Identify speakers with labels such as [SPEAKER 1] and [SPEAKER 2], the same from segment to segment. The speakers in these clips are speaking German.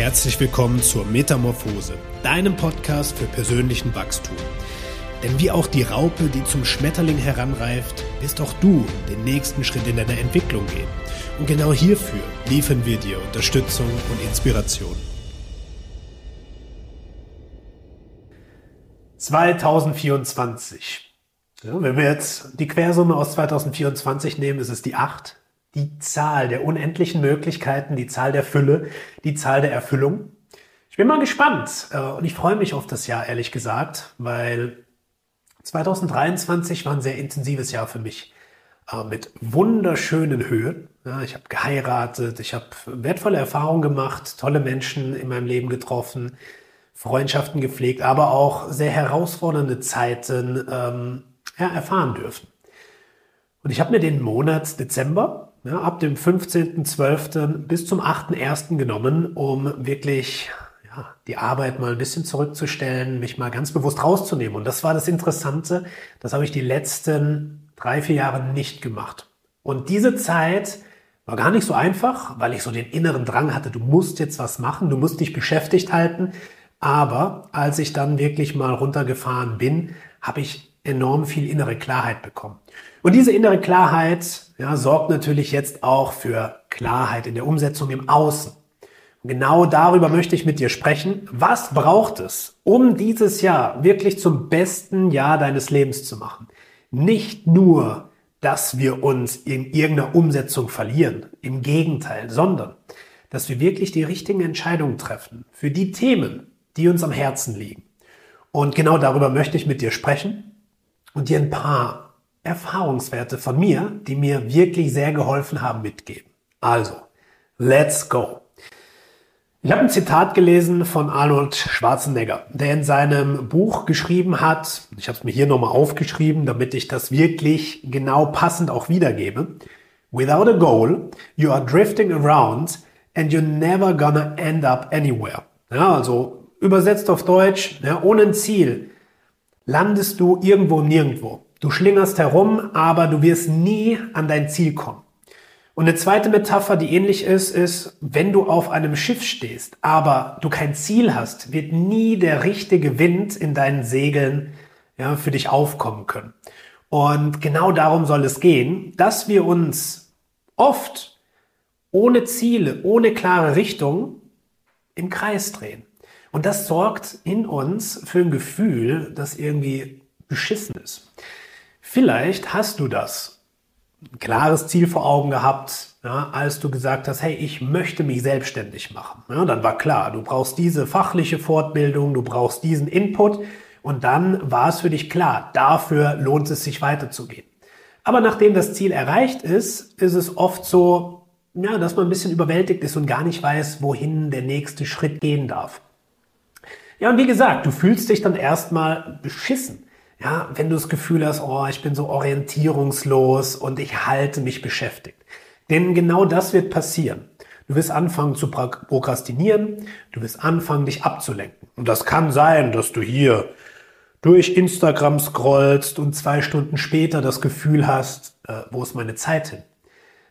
[SPEAKER 1] herzlich willkommen zur Metamorphose, deinem Podcast für persönlichen Wachstum. Denn wie auch die Raupe, die zum Schmetterling heranreift, wirst auch du den nächsten Schritt in deiner Entwicklung gehen. Und genau hierfür liefern wir dir Unterstützung und Inspiration. 2024. Ja, wenn wir jetzt die Quersumme aus 2024 nehmen, ist es die 8. Die Zahl der unendlichen Möglichkeiten, die Zahl der Fülle, die Zahl der Erfüllung. Ich bin mal gespannt äh, und ich freue mich auf das Jahr, ehrlich gesagt, weil 2023 war ein sehr intensives Jahr für mich äh, mit wunderschönen Höhen. Ich habe geheiratet, ich habe wertvolle Erfahrungen gemacht, tolle Menschen in meinem Leben getroffen, Freundschaften gepflegt, aber auch sehr herausfordernde Zeiten ähm, ja, erfahren dürfen. Und ich habe mir den Monat Dezember ja, ab dem 15.12. bis zum 8.1. genommen, um wirklich ja, die Arbeit mal ein bisschen zurückzustellen, mich mal ganz bewusst rauszunehmen. Und das war das Interessante. Das habe ich die letzten drei, vier Jahre nicht gemacht. Und diese Zeit war gar nicht so einfach, weil ich so den inneren Drang hatte, du musst jetzt was machen, du musst dich beschäftigt halten. Aber als ich dann wirklich mal runtergefahren bin, habe ich enorm viel innere Klarheit bekommen. Und diese innere Klarheit ja, sorgt natürlich jetzt auch für Klarheit in der Umsetzung im Außen. Genau darüber möchte ich mit dir sprechen. Was braucht es, um dieses Jahr wirklich zum besten Jahr deines Lebens zu machen? Nicht nur, dass wir uns in irgendeiner Umsetzung verlieren, im Gegenteil, sondern dass wir wirklich die richtigen Entscheidungen treffen für die Themen, die uns am Herzen liegen. Und genau darüber möchte ich mit dir sprechen und dir ein paar Erfahrungswerte von mir, die mir wirklich sehr geholfen haben, mitgeben. Also, let's go. Ich habe ein Zitat gelesen von Arnold Schwarzenegger, der in seinem Buch geschrieben hat, ich habe es mir hier nochmal aufgeschrieben, damit ich das wirklich genau passend auch wiedergebe. Without a goal, you are drifting around and you're never gonna end up anywhere. Ja, also übersetzt auf Deutsch, ja, ohne ein Ziel landest du irgendwo nirgendwo. Du schlingerst herum, aber du wirst nie an dein Ziel kommen. Und eine zweite Metapher, die ähnlich ist, ist, wenn du auf einem Schiff stehst, aber du kein Ziel hast, wird nie der richtige Wind in deinen Segeln ja, für dich aufkommen können. Und genau darum soll es gehen, dass wir uns oft ohne Ziele, ohne klare Richtung im Kreis drehen. Und das sorgt in uns für ein Gefühl, das irgendwie beschissen ist. Vielleicht hast du das ein klares Ziel vor Augen gehabt, ja, als du gesagt hast, hey, ich möchte mich selbstständig machen. Ja, dann war klar, du brauchst diese fachliche Fortbildung, du brauchst diesen Input und dann war es für dich klar, dafür lohnt es sich weiterzugehen. Aber nachdem das Ziel erreicht ist, ist es oft so, ja, dass man ein bisschen überwältigt ist und gar nicht weiß, wohin der nächste Schritt gehen darf. Ja, und wie gesagt, du fühlst dich dann erstmal beschissen. Ja, wenn du das Gefühl hast, oh, ich bin so orientierungslos und ich halte mich beschäftigt. Denn genau das wird passieren. Du wirst anfangen zu prokrastinieren, du wirst anfangen, dich abzulenken. Und das kann sein, dass du hier durch Instagram scrollst und zwei Stunden später das Gefühl hast, äh, wo ist meine Zeit hin?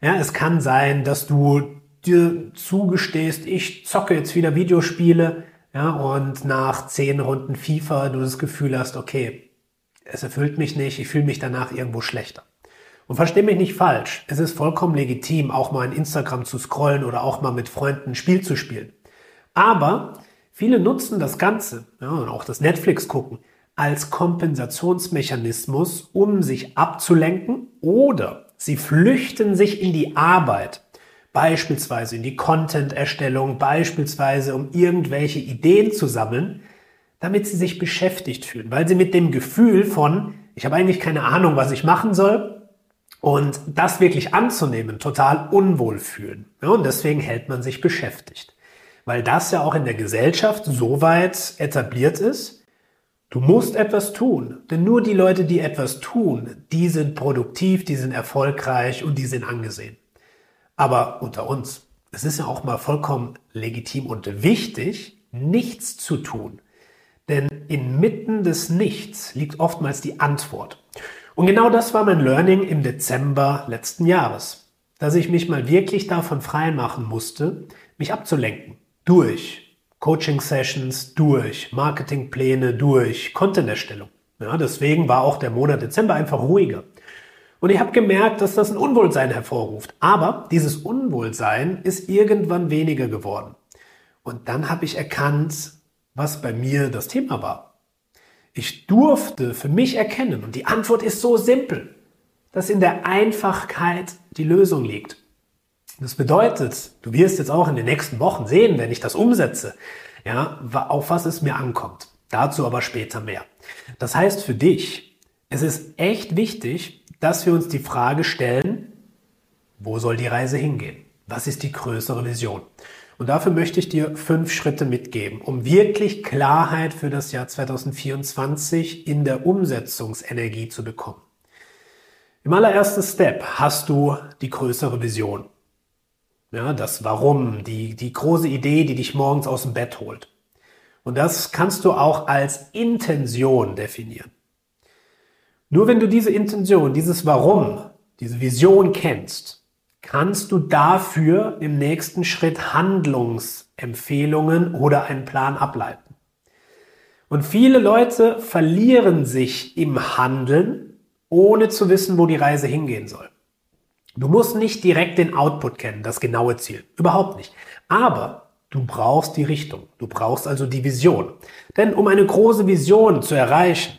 [SPEAKER 1] Ja, es kann sein, dass du dir zugestehst, ich zocke jetzt wieder Videospiele, ja, und nach zehn Runden FIFA du das Gefühl hast, okay, es erfüllt mich nicht, ich fühle mich danach irgendwo schlechter. Und verstehe mich nicht falsch, es ist vollkommen legitim, auch mal in Instagram zu scrollen oder auch mal mit Freunden ein Spiel zu spielen. Aber viele nutzen das Ganze, ja, und auch das Netflix gucken, als Kompensationsmechanismus, um sich abzulenken oder sie flüchten sich in die Arbeit, beispielsweise in die Content-Erstellung, beispielsweise um irgendwelche Ideen zu sammeln, damit sie sich beschäftigt fühlen, weil sie mit dem Gefühl von, ich habe eigentlich keine Ahnung, was ich machen soll, und das wirklich anzunehmen, total unwohl fühlen. Ja, und deswegen hält man sich beschäftigt. Weil das ja auch in der Gesellschaft so weit etabliert ist, du musst etwas tun. Denn nur die Leute, die etwas tun, die sind produktiv, die sind erfolgreich und die sind angesehen. Aber unter uns, es ist ja auch mal vollkommen legitim und wichtig, nichts zu tun. Denn inmitten des Nichts liegt oftmals die Antwort. Und genau das war mein Learning im Dezember letzten Jahres, dass ich mich mal wirklich davon frei machen musste, mich abzulenken. durch. Coaching-Sessions durch, Marketingpläne durch, Content-Erstellung. Ja, deswegen war auch der Monat Dezember einfach ruhiger. Und ich habe gemerkt, dass das ein Unwohlsein hervorruft. Aber dieses Unwohlsein ist irgendwann weniger geworden. Und dann habe ich erkannt, was bei mir das Thema war. Ich durfte für mich erkennen, und die Antwort ist so simpel, dass in der Einfachkeit die Lösung liegt. Das bedeutet, du wirst jetzt auch in den nächsten Wochen sehen, wenn ich das umsetze, ja, auf was es mir ankommt. Dazu aber später mehr. Das heißt für dich, es ist echt wichtig, dass wir uns die Frage stellen, wo soll die Reise hingehen? Was ist die größere Vision? Und dafür möchte ich dir fünf Schritte mitgeben, um wirklich Klarheit für das Jahr 2024 in der Umsetzungsenergie zu bekommen. Im allerersten Step hast du die größere Vision. Ja, das Warum, die, die große Idee, die dich morgens aus dem Bett holt. Und das kannst du auch als Intention definieren. Nur wenn du diese Intention, dieses Warum, diese Vision kennst, kannst du dafür im nächsten Schritt Handlungsempfehlungen oder einen Plan ableiten. Und viele Leute verlieren sich im Handeln, ohne zu wissen, wo die Reise hingehen soll. Du musst nicht direkt den Output kennen, das genaue Ziel. Überhaupt nicht. Aber du brauchst die Richtung. Du brauchst also die Vision. Denn um eine große Vision zu erreichen,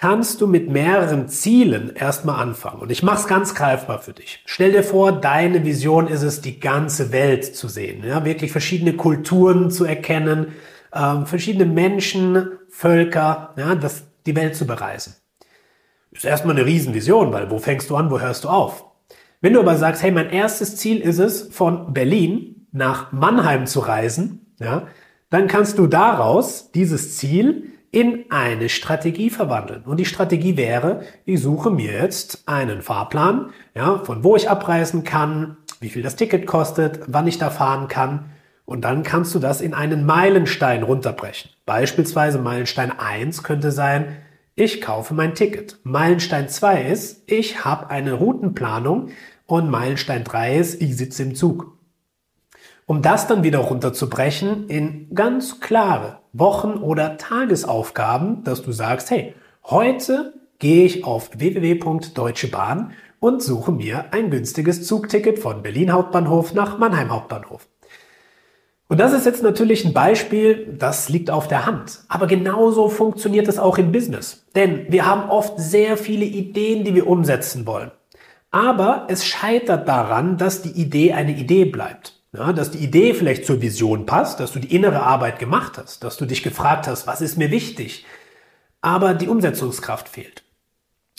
[SPEAKER 1] kannst du mit mehreren Zielen erstmal anfangen. Und ich mache es ganz greifbar für dich. Stell dir vor, deine Vision ist es, die ganze Welt zu sehen. Ja, wirklich verschiedene Kulturen zu erkennen, ähm, verschiedene Menschen, Völker, ja, das, die Welt zu bereisen. Ist erstmal eine Riesenvision, weil wo fängst du an, wo hörst du auf? Wenn du aber sagst, hey, mein erstes Ziel ist es, von Berlin nach Mannheim zu reisen, ja, dann kannst du daraus dieses Ziel in eine Strategie verwandeln. Und die Strategie wäre, ich suche mir jetzt einen Fahrplan, ja, von wo ich abreisen kann, wie viel das Ticket kostet, wann ich da fahren kann. Und dann kannst du das in einen Meilenstein runterbrechen. Beispielsweise Meilenstein 1 könnte sein, ich kaufe mein Ticket. Meilenstein 2 ist, ich habe eine Routenplanung und Meilenstein 3 ist, ich sitze im Zug. Um das dann wieder runterzubrechen in ganz klare Wochen- oder Tagesaufgaben, dass du sagst, hey, heute gehe ich auf www.deutsche Bahn und suche mir ein günstiges Zugticket von Berlin Hauptbahnhof nach Mannheim Hauptbahnhof. Und das ist jetzt natürlich ein Beispiel, das liegt auf der Hand. Aber genauso funktioniert es auch im Business. Denn wir haben oft sehr viele Ideen, die wir umsetzen wollen. Aber es scheitert daran, dass die Idee eine Idee bleibt. Ja, dass die Idee vielleicht zur Vision passt, dass du die innere Arbeit gemacht hast, dass du dich gefragt hast, was ist mir wichtig, aber die Umsetzungskraft fehlt.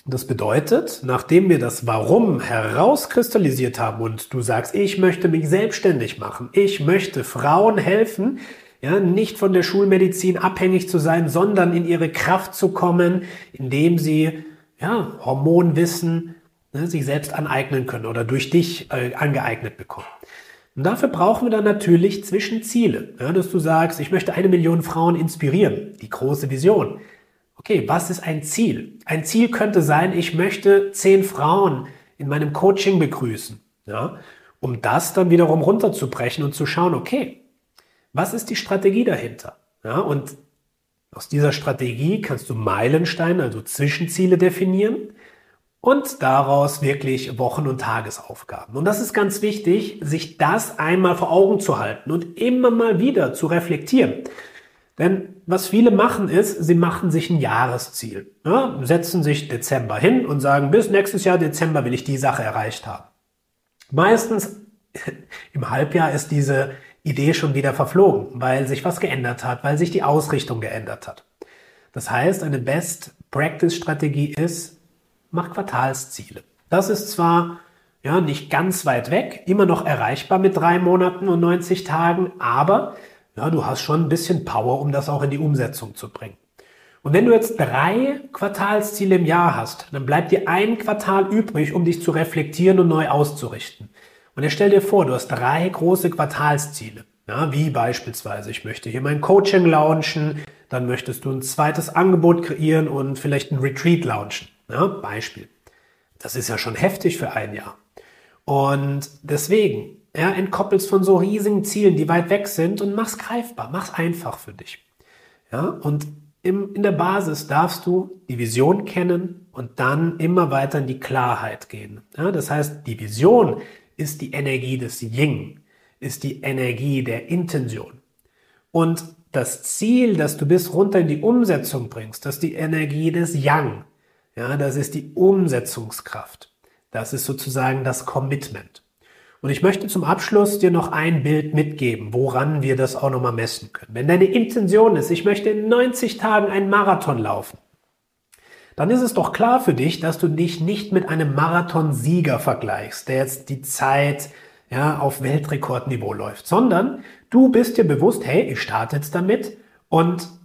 [SPEAKER 1] Das bedeutet, nachdem wir das Warum herauskristallisiert haben und du sagst, ich möchte mich selbstständig machen, ich möchte Frauen helfen, ja, nicht von der Schulmedizin abhängig zu sein, sondern in ihre Kraft zu kommen, indem sie ja, Hormonwissen ne, sich selbst aneignen können oder durch dich äh, angeeignet bekommen. Und dafür brauchen wir dann natürlich Zwischenziele. Ja, dass du sagst, ich möchte eine Million Frauen inspirieren. Die große Vision. Okay, was ist ein Ziel? Ein Ziel könnte sein, ich möchte zehn Frauen in meinem Coaching begrüßen. Ja, um das dann wiederum runterzubrechen und zu schauen, okay, was ist die Strategie dahinter? Ja, und aus dieser Strategie kannst du Meilensteine, also Zwischenziele definieren und daraus wirklich Wochen- und Tagesaufgaben. Und das ist ganz wichtig, sich das einmal vor Augen zu halten und immer mal wieder zu reflektieren. Denn was viele machen ist, sie machen sich ein Jahresziel, ja, setzen sich Dezember hin und sagen, bis nächstes Jahr Dezember will ich die Sache erreicht haben. Meistens im Halbjahr ist diese Idee schon wieder verflogen, weil sich was geändert hat, weil sich die Ausrichtung geändert hat. Das heißt, eine Best-Practice-Strategie ist, mach Quartalsziele. Das ist zwar ja nicht ganz weit weg, immer noch erreichbar mit drei Monaten und 90 Tagen, aber ja, du hast schon ein bisschen Power, um das auch in die Umsetzung zu bringen. Und wenn du jetzt drei Quartalsziele im Jahr hast, dann bleibt dir ein Quartal übrig, um dich zu reflektieren und neu auszurichten. Und jetzt stell dir vor, du hast drei große Quartalsziele. Ja, wie beispielsweise, ich möchte hier mein Coaching launchen, dann möchtest du ein zweites Angebot kreieren und vielleicht ein Retreat launchen. Ja, Beispiel. Das ist ja schon heftig für ein Jahr. Und deswegen ja, entkoppelst von so riesigen Zielen, die weit weg sind und mach's greifbar, mach's einfach für dich. Ja, und im, in der Basis darfst du die Vision kennen und dann immer weiter in die Klarheit gehen. Ja, das heißt, die Vision ist die Energie des Ying, ist die Energie der Intention. Und das Ziel, das du bis runter in die Umsetzung bringst, das ist die Energie des Yang. Ja, das ist die Umsetzungskraft. Das ist sozusagen das Commitment. Und ich möchte zum Abschluss dir noch ein Bild mitgeben, woran wir das auch nochmal messen können. Wenn deine Intention ist, ich möchte in 90 Tagen einen Marathon laufen, dann ist es doch klar für dich, dass du dich nicht mit einem Marathonsieger vergleichst, der jetzt die Zeit ja, auf Weltrekordniveau läuft, sondern du bist dir bewusst, hey, ich starte jetzt damit und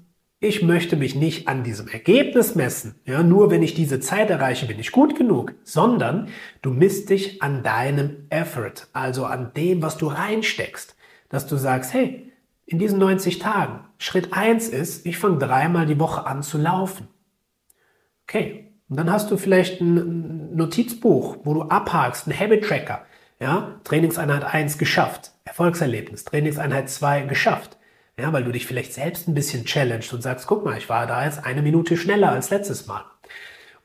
[SPEAKER 1] ich möchte mich nicht an diesem Ergebnis messen. Ja, nur wenn ich diese Zeit erreiche, bin ich gut genug, sondern du misst dich an deinem Effort, also an dem, was du reinsteckst, dass du sagst, hey, in diesen 90 Tagen, Schritt eins ist, ich fange dreimal die Woche an zu laufen. Okay, und dann hast du vielleicht ein Notizbuch, wo du abhakst, ein Habit Tracker. Ja, Trainingseinheit 1 geschafft, Erfolgserlebnis, Trainingseinheit 2 geschafft. Ja, weil du dich vielleicht selbst ein bisschen challenged und sagst, guck mal, ich war da jetzt eine Minute schneller als letztes Mal.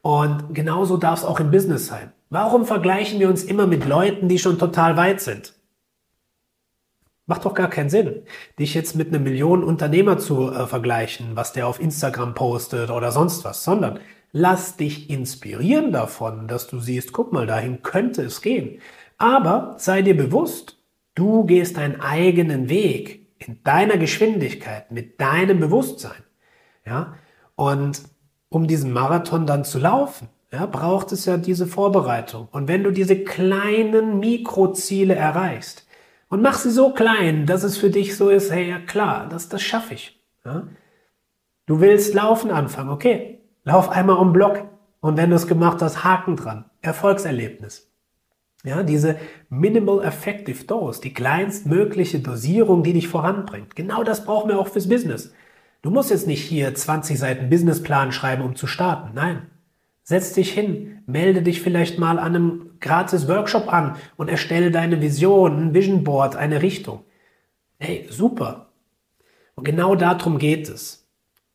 [SPEAKER 1] Und genauso darf es auch im Business sein. Warum vergleichen wir uns immer mit Leuten, die schon total weit sind? Macht doch gar keinen Sinn, dich jetzt mit einem Millionen Unternehmer zu äh, vergleichen, was der auf Instagram postet oder sonst was, sondern lass dich inspirieren davon, dass du siehst, guck mal, dahin könnte es gehen. Aber sei dir bewusst, du gehst deinen eigenen Weg in deiner Geschwindigkeit, mit deinem Bewusstsein. Ja? Und um diesen Marathon dann zu laufen, ja, braucht es ja diese Vorbereitung. Und wenn du diese kleinen Mikroziele erreichst und mach sie so klein, dass es für dich so ist, hey, ja klar, das, das schaffe ich. Ja? Du willst laufen anfangen, okay, lauf einmal um Block. Und wenn du es gemacht hast, Haken dran. Erfolgserlebnis. Ja, diese Minimal Effective Dose, die kleinstmögliche Dosierung, die dich voranbringt. Genau das brauchen wir auch fürs Business. Du musst jetzt nicht hier 20 Seiten Businessplan schreiben, um zu starten. Nein. Setz dich hin, melde dich vielleicht mal an einem gratis Workshop an und erstelle deine Vision, ein Vision Board, eine Richtung. Hey, super. Und genau darum geht es.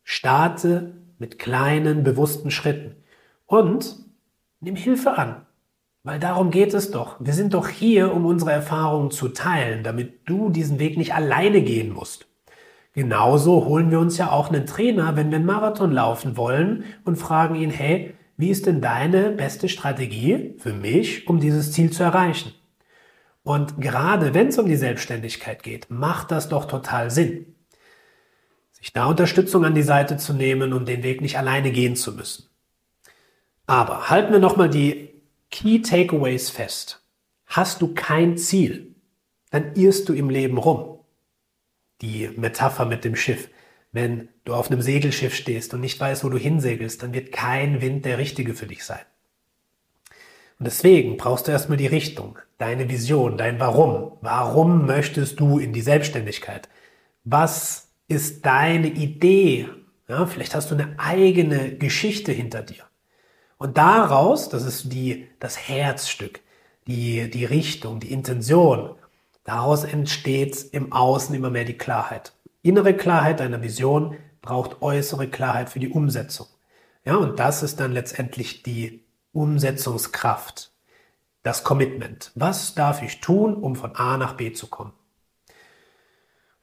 [SPEAKER 1] Starte mit kleinen, bewussten Schritten und nimm Hilfe an. Weil darum geht es doch. Wir sind doch hier, um unsere Erfahrungen zu teilen, damit du diesen Weg nicht alleine gehen musst. Genauso holen wir uns ja auch einen Trainer, wenn wir einen Marathon laufen wollen und fragen ihn, hey, wie ist denn deine beste Strategie für mich, um dieses Ziel zu erreichen? Und gerade wenn es um die Selbstständigkeit geht, macht das doch total Sinn, sich da Unterstützung an die Seite zu nehmen und den Weg nicht alleine gehen zu müssen. Aber halten wir nochmal die Key Takeaways fest. Hast du kein Ziel, dann irrst du im Leben rum. Die Metapher mit dem Schiff. Wenn du auf einem Segelschiff stehst und nicht weißt, wo du hinsegelst, dann wird kein Wind der richtige für dich sein. Und deswegen brauchst du erstmal die Richtung, deine Vision, dein Warum. Warum möchtest du in die Selbstständigkeit? Was ist deine Idee? Ja, vielleicht hast du eine eigene Geschichte hinter dir. Und daraus, das ist die, das Herzstück, die, die Richtung, die Intention, daraus entsteht im Außen immer mehr die Klarheit. Innere Klarheit deiner Vision braucht äußere Klarheit für die Umsetzung. Ja, und das ist dann letztendlich die Umsetzungskraft, das Commitment. Was darf ich tun, um von A nach B zu kommen?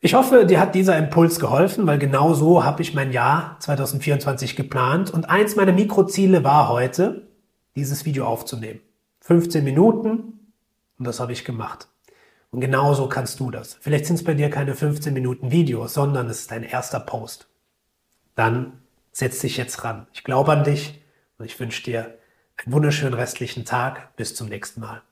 [SPEAKER 1] Ich hoffe, dir hat dieser Impuls geholfen, weil genau so habe ich mein Jahr 2024 geplant. Und eins meiner Mikroziele war heute, dieses Video aufzunehmen. 15 Minuten und das habe ich gemacht. Und genau so kannst du das. Vielleicht sind es bei dir keine 15 Minuten Videos, sondern es ist dein erster Post. Dann setz dich jetzt ran. Ich glaube an dich und ich wünsche dir einen wunderschönen restlichen Tag. Bis zum nächsten Mal.